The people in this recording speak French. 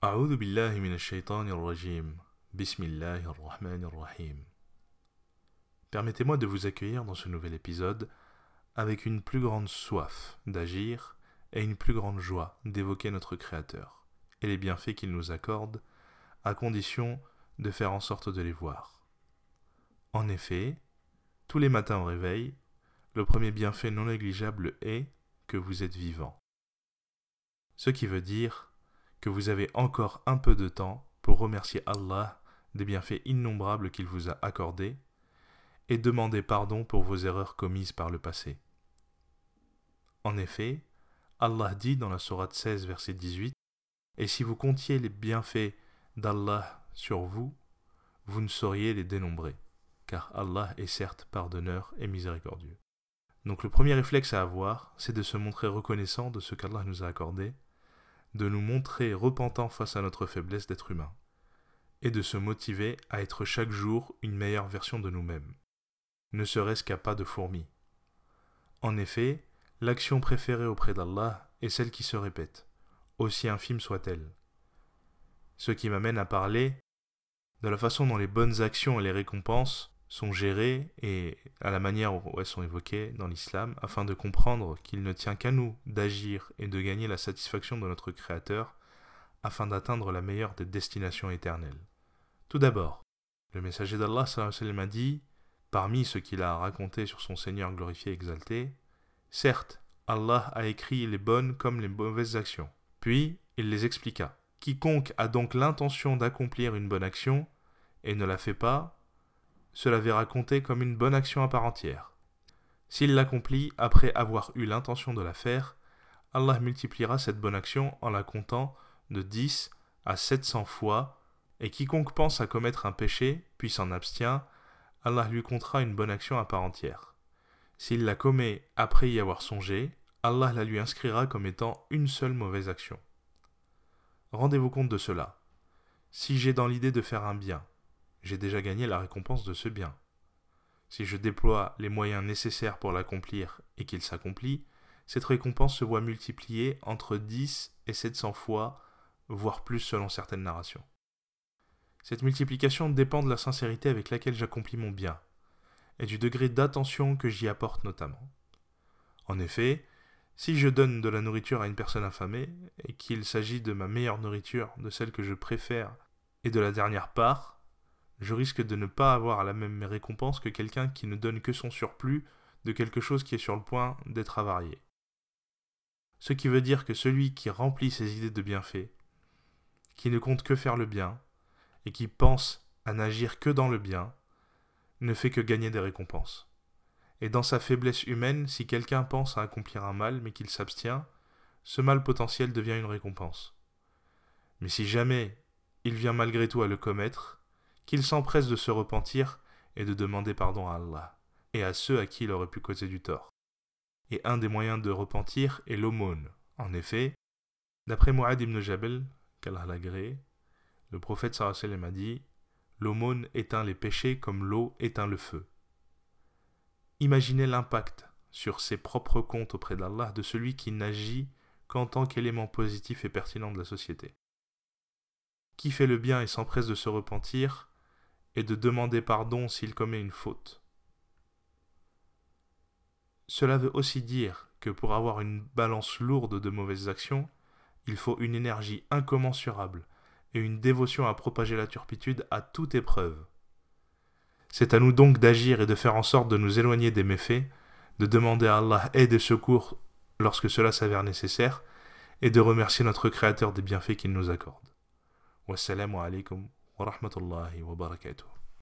أعوذ بالله من الشيطان الرجيم بسم الله الرحمن الرحيم Permettez-moi de vous accueillir dans ce nouvel épisode avec une plus grande soif d'agir et une plus grande joie d'évoquer notre Créateur et les bienfaits qu'il nous accorde, à condition de faire en sorte de les voir. En effet, tous les matins au réveil, le premier bienfait non négligeable est que vous êtes vivant. Ce qui veut dire que vous avez encore un peu de temps pour remercier Allah des bienfaits innombrables qu'il vous a accordés et demander pardon pour vos erreurs commises par le passé. En effet, Allah dit dans la Sourate 16, verset 18 Et si vous comptiez les bienfaits d'Allah sur vous, vous ne sauriez les dénombrer, car Allah est certes pardonneur et miséricordieux. Donc le premier réflexe à avoir, c'est de se montrer reconnaissant de ce qu'Allah nous a accordé, de nous montrer repentant face à notre faiblesse d'être humain, et de se motiver à être chaque jour une meilleure version de nous-mêmes, ne serait-ce qu'à pas de fourmis. En effet, l'action préférée auprès d'Allah est celle qui se répète, aussi infime soit-elle. Ce qui m'amène à parler de la façon dont les bonnes actions et les récompenses sont gérées et à la manière où elles sont évoquées dans l'islam afin de comprendre qu'il ne tient qu'à nous d'agir et de gagner la satisfaction de notre Créateur afin d'atteindre la meilleure des destinations éternelles. Tout d'abord, le messager d'Allah a dit, parmi ce qu'il a raconté sur son Seigneur glorifié et exalté, certes, Allah a écrit les bonnes comme les mauvaises actions. Puis, il les expliqua. Quiconque a donc l'intention d'accomplir une bonne action et ne la fait pas, cela verra compter comme une bonne action à part entière. S'il l'accomplit après avoir eu l'intention de la faire, Allah multipliera cette bonne action en la comptant de 10 à 700 fois, et quiconque pense à commettre un péché, puis s'en abstient, Allah lui comptera une bonne action à part entière. S'il la commet après y avoir songé, Allah la lui inscrira comme étant une seule mauvaise action. Rendez-vous compte de cela. Si j'ai dans l'idée de faire un bien, j'ai déjà gagné la récompense de ce bien. Si je déploie les moyens nécessaires pour l'accomplir et qu'il s'accomplit, cette récompense se voit multipliée entre 10 et 700 fois, voire plus selon certaines narrations. Cette multiplication dépend de la sincérité avec laquelle j'accomplis mon bien, et du degré d'attention que j'y apporte notamment. En effet, si je donne de la nourriture à une personne affamée, et qu'il s'agit de ma meilleure nourriture, de celle que je préfère, et de la dernière part, je risque de ne pas avoir la même récompense que quelqu'un qui ne donne que son surplus de quelque chose qui est sur le point d'être avarié. Ce qui veut dire que celui qui remplit ses idées de bienfait, qui ne compte que faire le bien, et qui pense à n'agir que dans le bien, ne fait que gagner des récompenses. Et dans sa faiblesse humaine, si quelqu'un pense à accomplir un mal mais qu'il s'abstient, ce mal potentiel devient une récompense. Mais si jamais il vient malgré tout à le commettre, qu'il s'empresse de se repentir et de demander pardon à Allah, et à ceux à qui il aurait pu causer du tort. Et un des moyens de repentir est l'aumône. En effet, d'après Mu'ad ibn Jabal, qu'Allah le prophète sallallahu a dit L'aumône éteint les péchés comme l'eau éteint le feu. Imaginez l'impact sur ses propres comptes auprès d'Allah de celui qui n'agit qu'en tant qu'élément positif et pertinent de la société. Qui fait le bien et s'empresse de se repentir et de demander pardon s'il commet une faute. Cela veut aussi dire que pour avoir une balance lourde de mauvaises actions, il faut une énergie incommensurable et une dévotion à propager la turpitude à toute épreuve. C'est à nous donc d'agir et de faire en sorte de nous éloigner des méfaits, de demander à Allah aide et secours lorsque cela s'avère nécessaire, et de remercier notre Créateur des bienfaits qu'il nous accorde. Wassalamu alaikum ورحمة الله وبركاته.